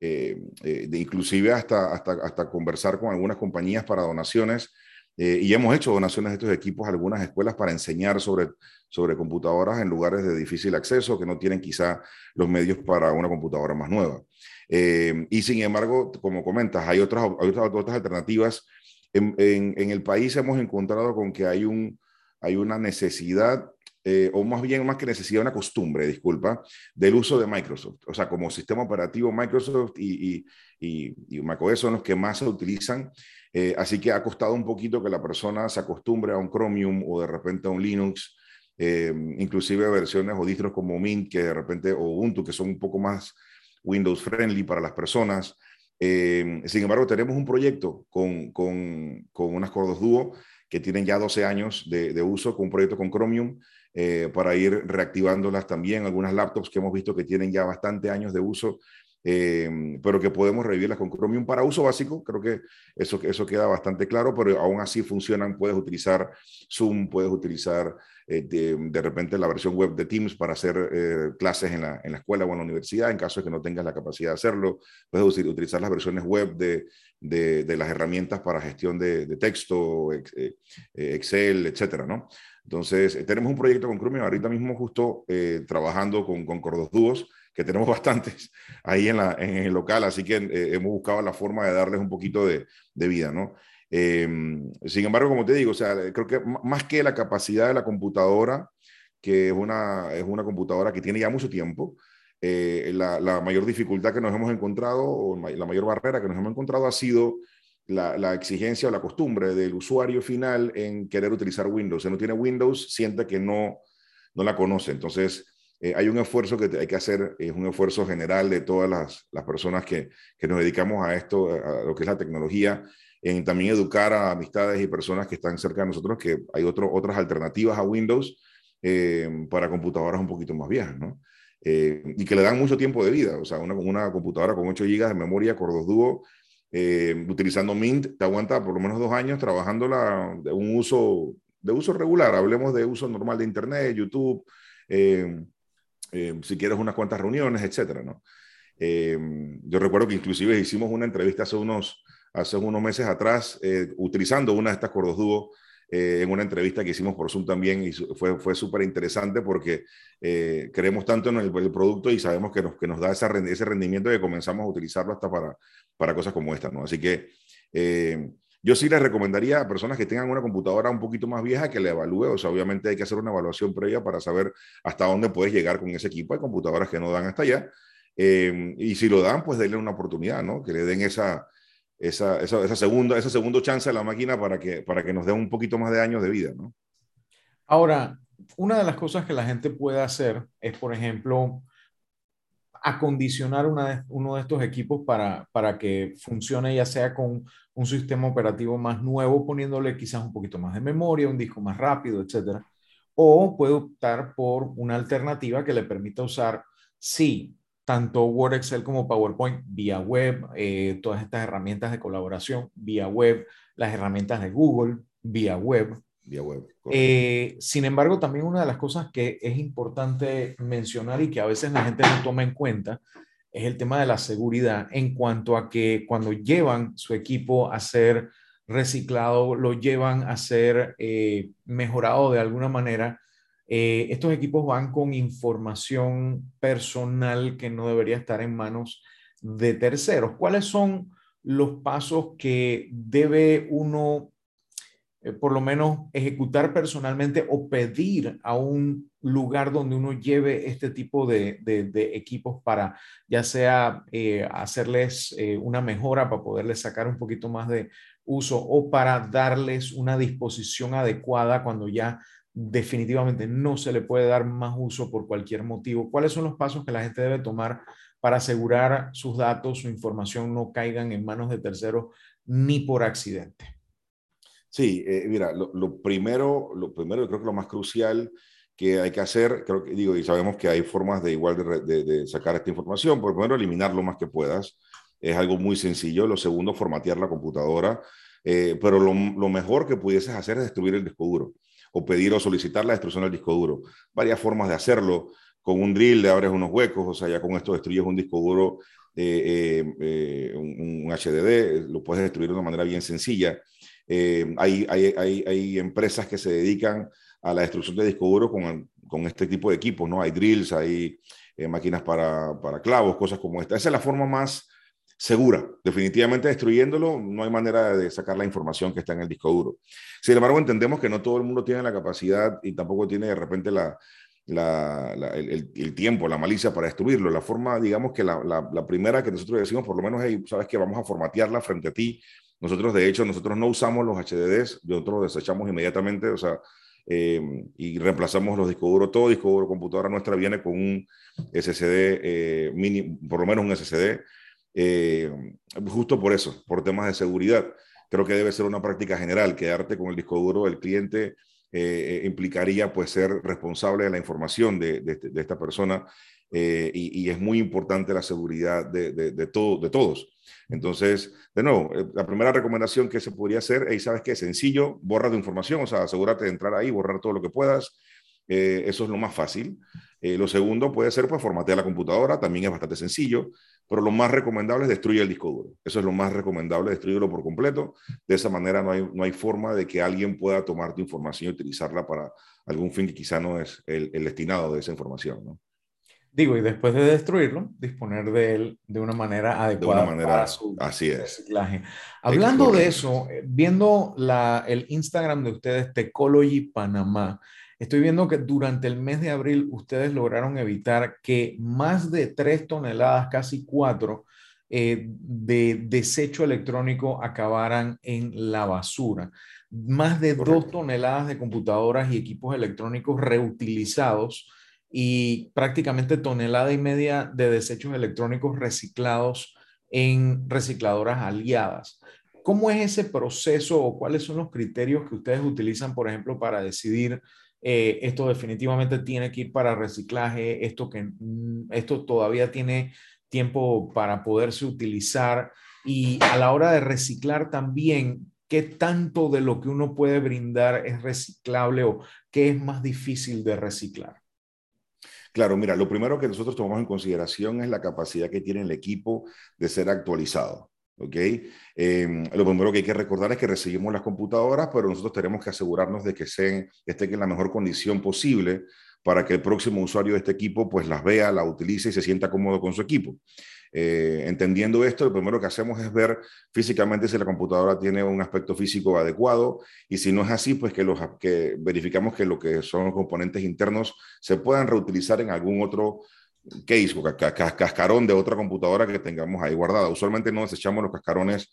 eh, eh, de inclusive hasta, hasta, hasta conversar con algunas compañías para donaciones. Eh, y hemos hecho donaciones de estos equipos a algunas escuelas para enseñar sobre, sobre computadoras en lugares de difícil acceso que no tienen quizá los medios para una computadora más nueva. y sin embargo, como comentas, hay otras, otras, otras alternativas. En, en, el país hemos encontrado con que hay, un, hay una necesidad eh, o más bien más que necesidad, una costumbre, disculpa, del uso de Microsoft. O sea, como sistema operativo Microsoft y, y, y, macOS son los que más se utilizan. Eh, así que ha costado un poquito que la persona se acostumbre a un Chromium o de repente a un Linux, eh, inclusive versiones o distros como Mint, que de repente, o Ubuntu, que son un poco más Windows friendly para las personas. sin embargo, tenemos un proyecto con, con, con unas Cordos Duo que tienen ya 12 años de, de uso, con un proyecto con Chromium, eh, para ir reactivándolas también. Algunas laptops que hemos visto que tienen ya bastante años de uso, eh, pero que podemos revivirlas con Chromium para uso básico. Creo que eso, eso queda bastante claro, pero aún así funcionan. Puedes utilizar Zoom, puedes utilizar eh, de, repente la versión web de Teams para hacer clases en la, en la, escuela o en la universidad, en caso de que no tengas la capacidad de hacerlo. Puedes utilizar las versiones web de, de, de las herramientas para gestión de, texto, Excel, etcétera, ¿no? Entonces, eh, tenemos un proyecto con Chromium ahorita mismo justo eh, trabajando con, con Cordos Dúos, que tenemos bastantes ahí en, la, en el local, así que eh, hemos buscado la forma de darles un poquito de, de vida, ¿no? Em, sin embargo, como te digo, o sea, creo que más que la capacidad de la computadora, que es una, es una computadora que tiene ya mucho tiempo, la, la, mayor dificultad que nos hemos encontrado, o la mayor barrera que nos hemos encontrado ha sido la, exigencia o la costumbre del usuario final en querer utilizar Windows. Si no tiene Windows, siente que no, no la conoce. Entonces, eh, hay un esfuerzo que hay que hacer, es un esfuerzo general de todas las, las personas que, que, nos dedicamos a esto, a lo que es la tecnología, en también educar a amistades y personas que están cerca de nosotros que hay otro, otras alternativas a Windows eh, para computadoras un poquito más viejas, ¿no? Eh, y que le dan mucho tiempo de vida. O sea, una, una computadora con 8 GB de memoria, Core Duo, utilizando Mint, te aguanta por lo menos dos años trabajándola de un uso, de uso regular. Hablemos de uso normal de Internet, YouTube, eh, eh, si quieres unas cuantas reuniones, etcétera, ¿no? yo recuerdo que inclusive hicimos una entrevista hace unos, hace unos meses atrás utilizando una de estas cordos dúo en una entrevista que hicimos por Zoom también y fue, fue súper interesante porque creemos tanto en el, producto y sabemos que nos, que nos da esa, ese rendimiento que comenzamos a utilizarlo hasta para, para cosas como esta, ¿no? Así que eh, Yo sí les recomendaría a personas que tengan una computadora un poquito más vieja que le evalúe, o sea, obviamente hay que hacer una evaluación previa para saber hasta dónde puedes llegar con ese equipo. Hay computadoras que no dan hasta allá, eh, y si lo dan, pues denle una oportunidad, ¿no? Que le den esa, esa, esa, esa, segunda, esa segunda chance a la máquina para que, para que nos dé un poquito más de años de vida, ¿no?
Ahora, una de las cosas que la gente puede hacer es, por ejemplo, acondicionar una uno de estos equipos para, para que funcione ya sea con un sistema operativo más nuevo, poniéndole quizás un poquito más de memoria, un disco más rápido, etcétera. O puede optar por una alternativa que le permita usar, sí, tanto Word, Excel como PowerPoint vía web, eh, todas estas herramientas de colaboración vía web, las herramientas de Google vía web. Eh, sin embargo, también una de las cosas que es importante mencionar y que a veces la gente no toma en cuenta es el tema de la seguridad en cuanto a que cuando llevan su equipo a ser reciclado, lo llevan a ser eh, mejorado de alguna manera, eh, estos equipos van con información personal que no debería estar en manos de terceros. ¿Cuáles son los pasos que debe uno, eh, por lo menos, ejecutar personalmente o pedir a un lugar donde uno lleve este tipo de, equipos para ya sea eh, hacerles una mejora para poderles sacar un poquito más de uso o para darles una disposición adecuada cuando ya definitivamente no se le puede dar más uso por cualquier motivo. ¿Cuáles son los pasos que la gente debe tomar para asegurar sus datos, su información no caigan en manos de terceros ni por accidente?
Sí, eh, mira, lo, primero, lo primero, creo que lo más crucial que hay que hacer, creo que digo, y sabemos que hay formas de igual de, sacar esta información, por primero eliminar lo más que puedas, es algo muy sencillo. Lo segundo, formatear la computadora, eh, pero lo, mejor que pudieses hacer es destruir el disco duro o pedir o solicitar la destrucción del disco duro. Varias formas de hacerlo. Con un drill le abres unos huecos, o sea, ya con esto destruyes un disco duro, eh, eh, un, HDD, lo puedes destruir de una manera bien sencilla. Hay, hay, hay, hay, empresas que se dedican a la destrucción de disco duro con, con este tipo de equipos, ¿no? Hay drills, hay máquinas para, para clavos, cosas como esta. Esa es la forma más segura. Definitivamente destruyéndolo no hay manera de sacar la información que está en el disco duro. Sin embargo, entendemos que no todo el mundo tiene la capacidad y tampoco tiene de repente la, el, tiempo, la malicia para destruirlo. La forma, digamos que la, primera que nosotros decimos, por lo menos, es, sabes que vamos a formatearla frente a ti. Nosotros, de hecho, nosotros no usamos los HDDs, nosotros los desechamos inmediatamente, o sea, em, y reemplazamos los discos duros. Todo disco duro computadora nuestra viene con un SSD eh, mini, por lo menos un SSD eh, justo por eso, por temas de seguridad. Creo que debe ser una práctica general, quedarte con el disco duro del cliente eh, implicaría pues ser responsable de la información de, de, esta persona eh, y, es muy importante la seguridad de, todo, de todos. Entonces, de nuevo, la primera recomendación que se podría hacer es, ¿sabes qué? Sencillo, borra tu información, o sea, asegúrate de entrar ahí, borrar todo lo que puedas. eso es lo más fácil. lo segundo puede ser, pues, formatear la computadora, también es bastante sencillo pero lo más recomendable es destruir el disco duro. Eso es lo más recomendable, destruirlo por completo. De esa manera no hay, no hay forma de que alguien pueda tomar tu información y utilizarla para algún fin que quizá no es el, destinado de esa información. ¿no?
Digo, y después de destruirlo, disponer de él de una manera adecuada
de una manera, para su así es.
reciclaje. Hablando de eso, eh, viendo la, el Instagram de ustedes, Tecology Panamá, Estoy viendo que durante el mes de abril ustedes lograron evitar que más de tres toneladas, casi cuatro, eh, de desecho electrónico acabaran en la basura. Más de dos toneladas de computadoras y equipos electrónicos reutilizados y prácticamente tonelada y media de desechos electrónicos reciclados en recicladoras aliadas. ¿Cómo es ese proceso o cuáles son los criterios que ustedes utilizan, por ejemplo, para decidir eh, esto definitivamente tiene que ir para reciclaje, esto, que, mm, esto todavía tiene tiempo para poderse utilizar y a la hora de reciclar también, ¿qué tanto de lo que uno puede brindar es reciclable o qué es más difícil de reciclar?
Claro, mira, lo primero que nosotros tomamos en consideración es la capacidad que tiene el equipo de ser actualizado. ¿ok? Em, lo primero que hay que recordar es que recibimos las computadoras, pero nosotros tenemos que asegurarnos de que estén en la mejor condición posible para que el próximo usuario de este equipo pues las vea, la utilice y se sienta cómodo con su equipo. Eh, entendiendo esto, lo primero que hacemos es ver físicamente si la computadora tiene un aspecto físico adecuado y si no es así, pues que, los, que verificamos que lo que son los componentes internos se puedan reutilizar en algún otro case o cascarón de otra computadora que tengamos ahí guardada. Usualmente no desechamos los cascarones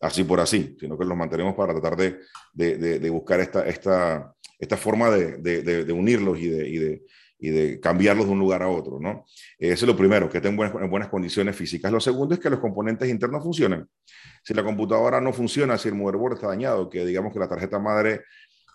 así por así, sino que los mantenemos para tratar de, de, buscar esta, esta, esta forma de, unirlos y de, de cambiarlos de un lugar a otro, ¿no? Eso es lo primero, que estén en buenas, condiciones físicas. Lo segundo es que los componentes internos funcionen. Si la computadora no funciona, si el motherboard está dañado, que digamos que la tarjeta madre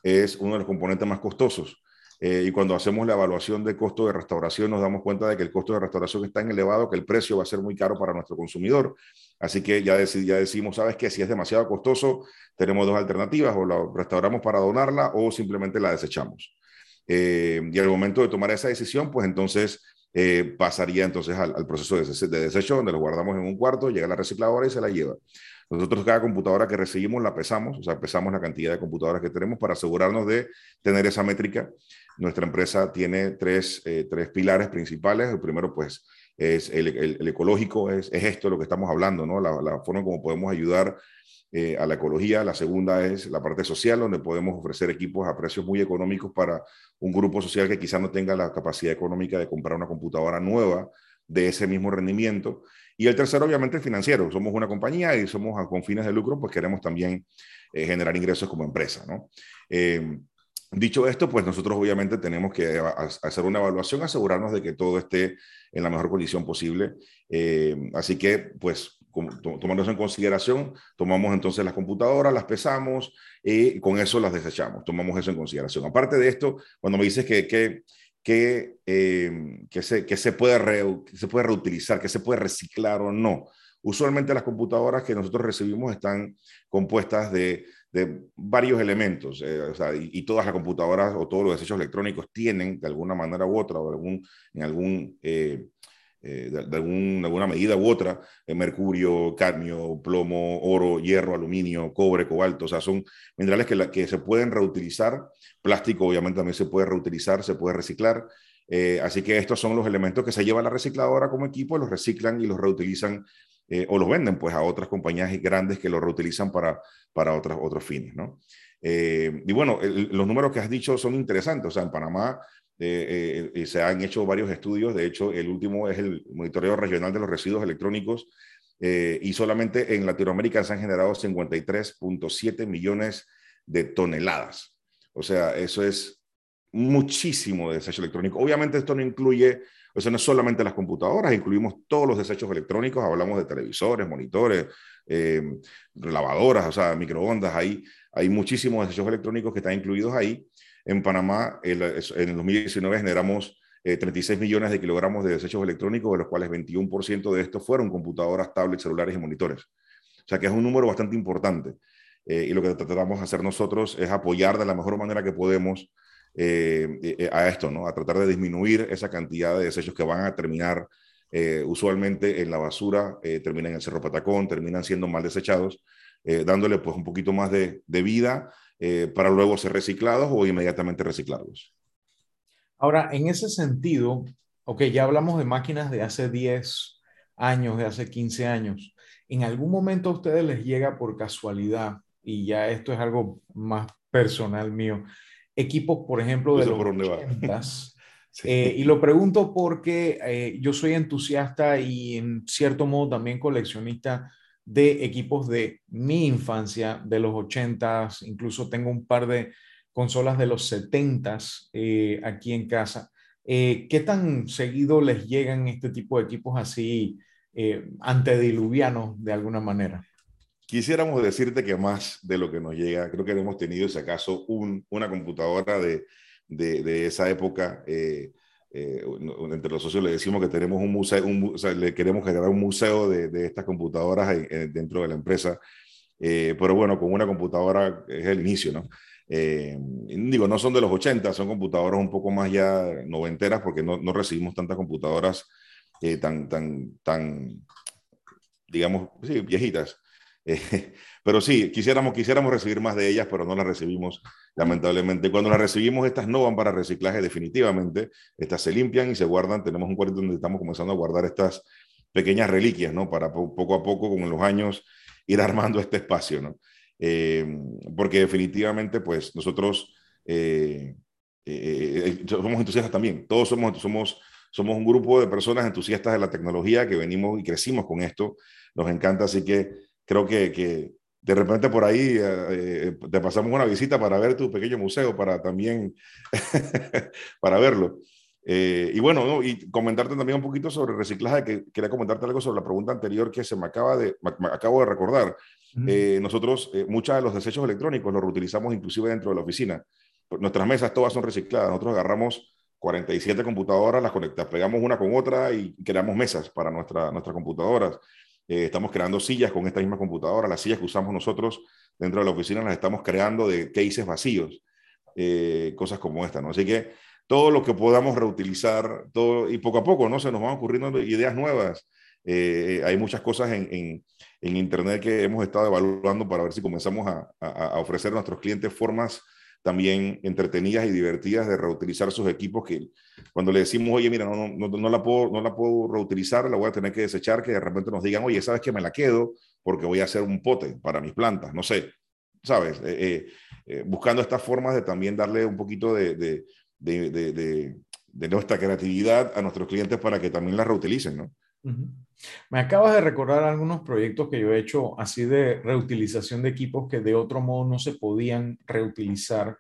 es uno de los componentes más costosos, eh, y cuando hacemos la evaluación de costo de restauración nos damos cuenta de que el costo de restauración es tan elevado que el precio va a ser muy caro para nuestro consumidor. Así que ya, ya decimos, ¿sabes qué? Si es demasiado costoso, tenemos dos alternativas, o la restauramos para donarla o simplemente la desechamos. Eh, y al momento de tomar esa decisión, pues entonces eh, pasaría entonces al, proceso de, de, desecho, donde lo guardamos en un cuarto, llega la recicladora y se la lleva. Nosotros cada computadora que recibimos la pesamos, o sea, pesamos la cantidad de computadoras que tenemos para asegurarnos de tener esa métrica. Nuestra empresa tiene tres, eh, tres pilares principales. El primero, pues, es el, el, ecológico, es, es, esto lo que estamos hablando, ¿no? La, la forma como podemos ayudar eh, a la ecología. La segunda es la parte social, donde podemos ofrecer equipos a precios muy económicos para un grupo social que quizás no tenga la capacidad económica de comprar una computadora nueva de ese mismo rendimiento. Y el tercero, obviamente, el financiero. Somos una compañía y somos con fines de lucro, pues queremos también eh, generar ingresos como empresa, ¿no? Eh, dicho esto, pues nosotros obviamente tenemos que hacer una evaluación, asegurarnos de que todo esté en la mejor condición posible. así que, pues, tomando eso en consideración, tomamos entonces las computadoras, las pesamos y con eso las desechamos, tomamos eso en consideración. Aparte de esto, cuando me dices que, que, que, eh, que, se, que se, puede se puede reutilizar, que se puede reciclar o no, usualmente las computadoras que nosotros recibimos están compuestas de, de varios elementos, eh, y, todas las computadoras o todos los desechos electrónicos tienen de alguna manera u otra o algún, en algún... Eh, eh, de, alguna medida u otra, eh, mercurio, cadmio, plomo, oro, hierro, aluminio, cobre, cobalto, o sea, son minerales que, que se pueden reutilizar, plástico obviamente también se puede reutilizar, se puede reciclar, eh, así que estos son los elementos que se lleva la recicladora como equipo, los reciclan y los reutilizan o los venden pues a otras compañías grandes que los reutilizan para, para otros, otros fines, ¿no? y bueno, los números que has dicho son interesantes, o sea, en Panamá eh, eh, se han hecho varios estudios, de hecho el último es el monitoreo regional de los residuos electrónicos eh, y solamente en Latinoamérica se han generado 53.7 millones de toneladas. O sea, eso es muchísimo de desecho electrónico. Obviamente esto no incluye, o sea, no es solamente las computadoras, incluimos todos los desechos electrónicos, hablamos de televisores, monitores, lavadoras, o sea, microondas, hay, hay muchísimos desechos electrónicos que están incluidos ahí en Panamá, en el 2019 generamos 36 eh, millones de kilogramos de desechos electrónicos, de los cuales 21% de estos fueron computadoras, tablets, celulares y monitores. O sea que es un número bastante importante. Eh, y lo que tratamos de hacer nosotros es apoyar de la mejor manera que podemos eh, a esto, ¿no? A tratar de disminuir esa cantidad de desechos que van a terminar usualmente en la basura, terminan en el Cerro Patacón, terminan siendo mal desechados, dándole pues un poquito más de, de vida eh, para luego ser reciclados o inmediatamente reciclados.
Ahora, en ese sentido, ok, ya hablamos de máquinas de hace 10 años, de hace 15 años. ¿En algún momento a ustedes les llega por casualidad, y ya esto es algo más personal mío, equipos, por ejemplo, de los 80 eh, y lo pregunto porque eh, yo soy entusiasta y en cierto modo también coleccionista de equipos de mi infancia, de los 80s, incluso tengo un par de consolas de los 70s eh, aquí en casa. Eh, ¿Qué tan seguido les llegan este tipo de equipos así eh, antediluvianos de alguna manera?
Quisiéramos decirte que más de lo que nos llega, creo que hemos tenido, si acaso, una computadora de, de, esa época. Eh, entre los socios le decimos que tenemos un museo, le queremos generar un museo de, estas computadoras dentro de la empresa, eh, pero bueno, con una computadora es el inicio, ¿no? Eh, digo, no son de los 80, son computadoras un poco más ya noventeras porque no, recibimos tantas computadoras tan, tan, tan, digamos, sí, viejitas. pero sí, quisiéramos, quisiéramos recibir más de ellas, pero no las recibimos, lamentablemente. Cuando las recibimos, estas no van para reciclaje definitivamente. Estas se limpian y se guardan. Tenemos un cuarto donde estamos comenzando a guardar estas pequeñas reliquias, ¿no? Para poco a poco, con los años, ir armando este espacio, ¿no? Eh, porque definitivamente, pues nosotros eh, eh, somos entusiastas también. Todos somos, somos, somos un grupo de personas entusiastas de la tecnología que venimos y crecimos con esto. Nos encanta, así que creo que, que de repente por ahí te pasamos una visita para ver tu pequeño museo, para también, para verlo. Eh, y bueno, y comentarte también un poquito sobre reciclaje, que quería comentarte algo sobre la pregunta anterior que se me acaba de, me, acabo de recordar. Eh, nosotros, eh, muchos de los desechos electrónicos los reutilizamos inclusive dentro de la oficina. Nuestras mesas todas son recicladas. Nosotros agarramos 47 computadoras, las conectamos, pegamos una con otra y creamos mesas para nuestra, nuestras computadoras. Estamos creando sillas con esta misma computadora. Las sillas que usamos nosotros dentro de la oficina las estamos creando de cases vacíos. cosas como esta, ¿no? Así que todo lo que podamos reutilizar, todo, y poco a poco, ¿no? Se nos van ocurriendo ideas nuevas. Eh, hay muchas cosas en, en, en, Internet que hemos estado evaluando para ver si comenzamos a, a, ofrecer a nuestros clientes formas también entretenidas y divertidas de reutilizar sus equipos que cuando le decimos, oye, mira, no, no, no, la puedo, no la puedo reutilizar, la voy a tener que desechar, que de repente nos digan, oye, ¿sabes que me la quedo? Porque voy a hacer un pote para mis plantas, no sé, ¿sabes? Eh, eh, buscando estas formas de también darle un poquito de, de, de, de, nuestra creatividad a nuestros clientes para que también la reutilicen, ¿no?
Me acabas de recordar algunos proyectos que yo he hecho así de reutilización de equipos que de otro modo no se podían reutilizar.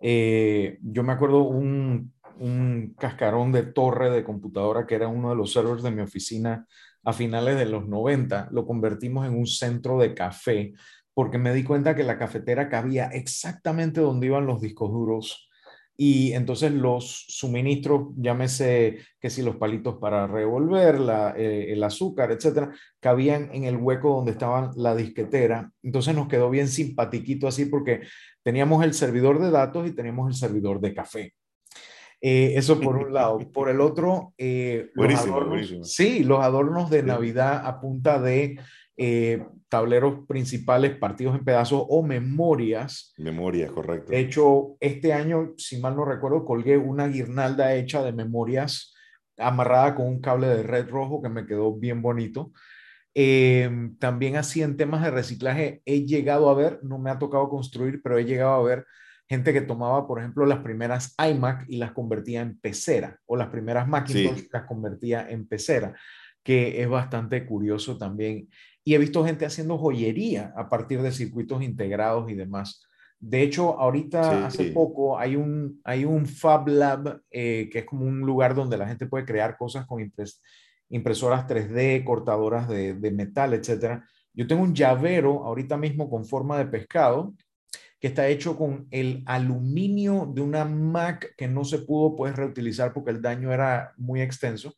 Eh, yo me acuerdo un, un cascarón de torre de computadora que era uno de los servers de mi oficina a finales de los 90. Lo convertimos en un centro de café porque me di cuenta que la cafetera cabía exactamente donde iban los discos duros y entonces los suministros, llámese que si los palitos para revolver, la, eh, el azúcar, etcétera, cabían en el hueco donde estaba la disquetera. Entonces nos quedó bien simpatiquito así porque teníamos el servidor de datos y teníamos el servidor de café. Eh, eso por un lado. Por el otro, eh, sí, los adornos de Navidad a punta de eh, tableros principales partidos en pedazos o memorias.
Memorias, correcto.
De hecho, este año, si mal no recuerdo, colgué una guirnalda hecha de memorias amarrada con un cable de red rojo que me quedó bien bonito. Eh, también así en temas de reciclaje he llegado a ver, no me ha tocado construir, pero he llegado a ver gente que tomaba, por ejemplo, las primeras iMac y las convertía en pecera, o las primeras Macintosh las convertía en pecera, que es bastante curioso también y he visto gente haciendo joyería a partir de circuitos integrados y demás. De hecho, ahorita hace poco hay un, hay un Fab Lab eh, que es como un lugar donde la gente puede crear cosas con impresoras 3D, cortadoras de, de metal, etc. Yo tengo un llavero ahorita mismo con forma de pescado que está hecho con el aluminio de una Mac que no se pudo pues reutilizar porque el daño era muy extenso.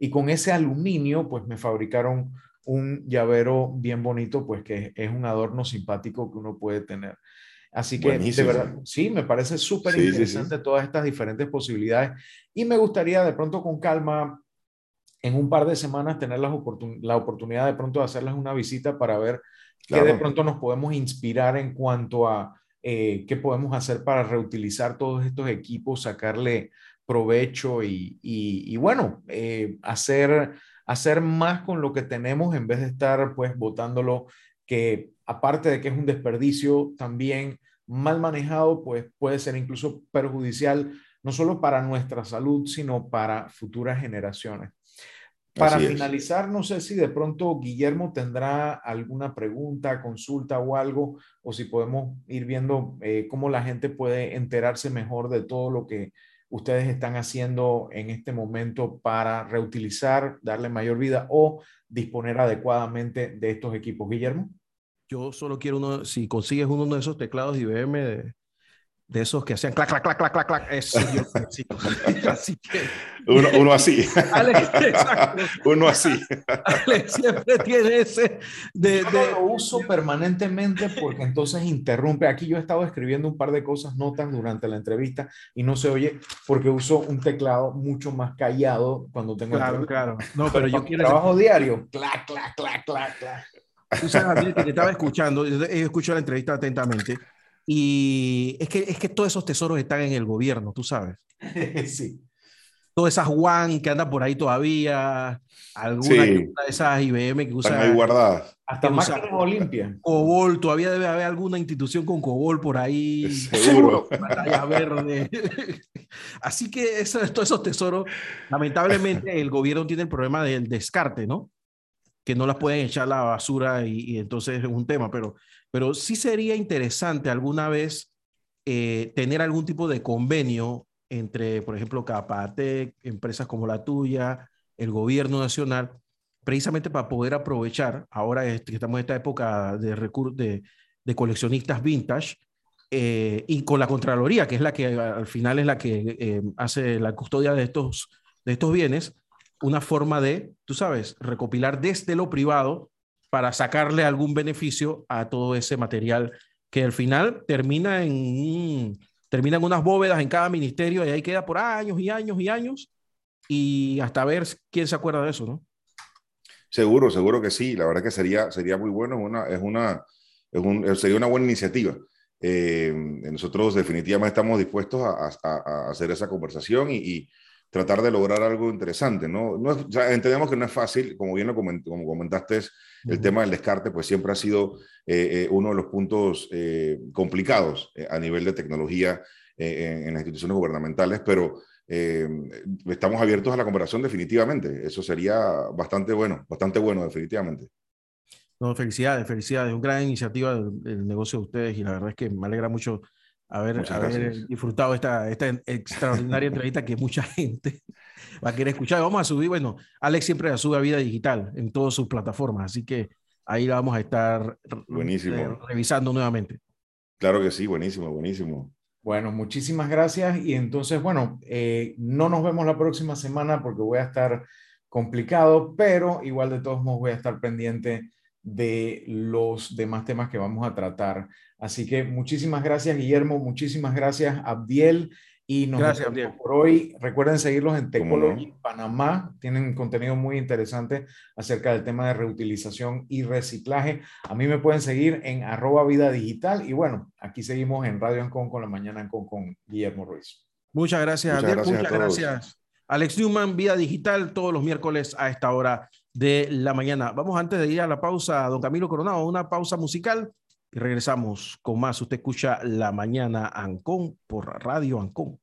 Y con ese aluminio pues me fabricaron un llavero bien bonito, pues que es un adorno simpático que uno puede tener. Así que, de verdad, sí, me parece súper interesante todas estas diferentes posibilidades y me gustaría de pronto con calma, en un par de semanas, tener la, la oportunidad de pronto de hacerles una visita para ver qué de pronto nos podemos inspirar en cuanto a eh, qué podemos hacer para reutilizar todos estos equipos, sacarle provecho y, y, bueno, eh, hacer hacer más con lo que tenemos en vez de estar pues botándolo, que aparte de que es un desperdicio, también mal manejado, pues puede ser incluso perjudicial, no solo para nuestra salud, sino para futuras generaciones. Para finalizar, no sé si de pronto Guillermo tendrá alguna pregunta, consulta o algo, o si podemos ir viendo eh, cómo la gente puede enterarse mejor de todo lo que ustedes están haciendo en este momento para reutilizar, darle mayor vida o disponer adecuadamente de estos equipos, Guillermo?
Yo solo quiero uno, si consigues uno de esos teclados IBM de, de esos que hacían clac, clac, clac, clac, clac, clac. Eso yo
Así que... Uno, uno así. Alex, uno así.
Alex siempre tiene ese
de, de... lo uso permanentemente porque entonces interrumpe. Aquí yo he estado escribiendo un par de cosas, notas durante la entrevista y no se oye porque uso un teclado mucho más callado cuando tengo
Claro, claro.
No, pero yo quiero... Trabajo diario. Clac, clac, clac, clac, clac.
Tú sabes, que te estaba escuchando, yo escucho la entrevista atentamente, y es que, es que todos esos tesoros están en el gobierno, tú sabes.
sí.
Todas esas Juan que andan por ahí todavía, alguna de esas IBM que usan.
Están ahí guardadas.
Hasta máquinas Olimpia.
Cobol, todavía debe haber alguna institución con Cobol por ahí.
Seguro.
verde. Así que eso, todos esos tesoros, lamentablemente el gobierno tiene el problema del descarte, ¿no? Que no las pueden echar a la basura y, entonces es un tema, pero, pero sí sería interesante alguna vez eh, tener algún tipo de convenio entre, por ejemplo, Capatec, empresas como la tuya, el gobierno nacional, precisamente para poder aprovechar, ahora que estamos en esta época de, de, de coleccionistas vintage, eh, y con la Contraloría, que es la que al final es la que eh, hace la custodia de estos, de estos bienes, una forma de, tú sabes, recopilar desde lo privado para sacarle algún beneficio a todo ese material que al final termina en, termina unas bóvedas en cada ministerio y ahí queda por años y años y años y hasta ver quién se acuerda de eso, ¿no?
Seguro, seguro que sí. La verdad que sería, sería muy bueno. Es una, es una, es un, sería una buena iniciativa. Eh, nosotros definitivamente estamos dispuestos a, hacer esa conversación y, tratar de lograr algo interesante. ¿no? no entendemos que no es fácil, como bien lo como comentaste, el tema del descarte pues siempre ha sido eh, eh, uno de los puntos complicados a nivel de tecnología en, en, las instituciones gubernamentales, pero eh, estamos abiertos a la conversación definitivamente. Eso sería bastante bueno, bastante bueno definitivamente.
No, felicidades, felicidades. Una gran iniciativa del, negocio de ustedes y la verdad es que me alegra mucho haber, haber disfrutado esta, esta extraordinaria entrevista que mucha gente va a querer escuchar. Vamos a subir, bueno, Alex siempre la sube a Vida Digital en todas sus plataformas, así que ahí la vamos a estar
buenísimo.
revisando nuevamente.
Claro que sí, buenísimo, buenísimo.
Bueno, muchísimas gracias. Y entonces, bueno, eh, no nos vemos la próxima semana porque voy a estar complicado, pero igual de todos modos voy a estar pendiente de los demás temas que vamos a tratar. Así que muchísimas gracias, Guillermo. Muchísimas gracias, Abdiel. Y nos
Gracias,
por hoy. Recuerden seguirlos en Tecology Panamá. Tienen contenido muy interesante acerca del tema de reutilización y reciclaje. A mí me pueden seguir en arroba vida digital. Y bueno, aquí seguimos en Radio Ancon con la mañana Ancon con Guillermo Ruiz.
Muchas gracias, Muchas Gracias Muchas gracias. Alex Newman, Vida Digital, todos los miércoles a esta hora de la mañana. Vamos antes de ir a la pausa, don Camilo Coronado, una pausa musical y regresamos con más. Usted escucha La Mañana Ancon por Radio Ancon.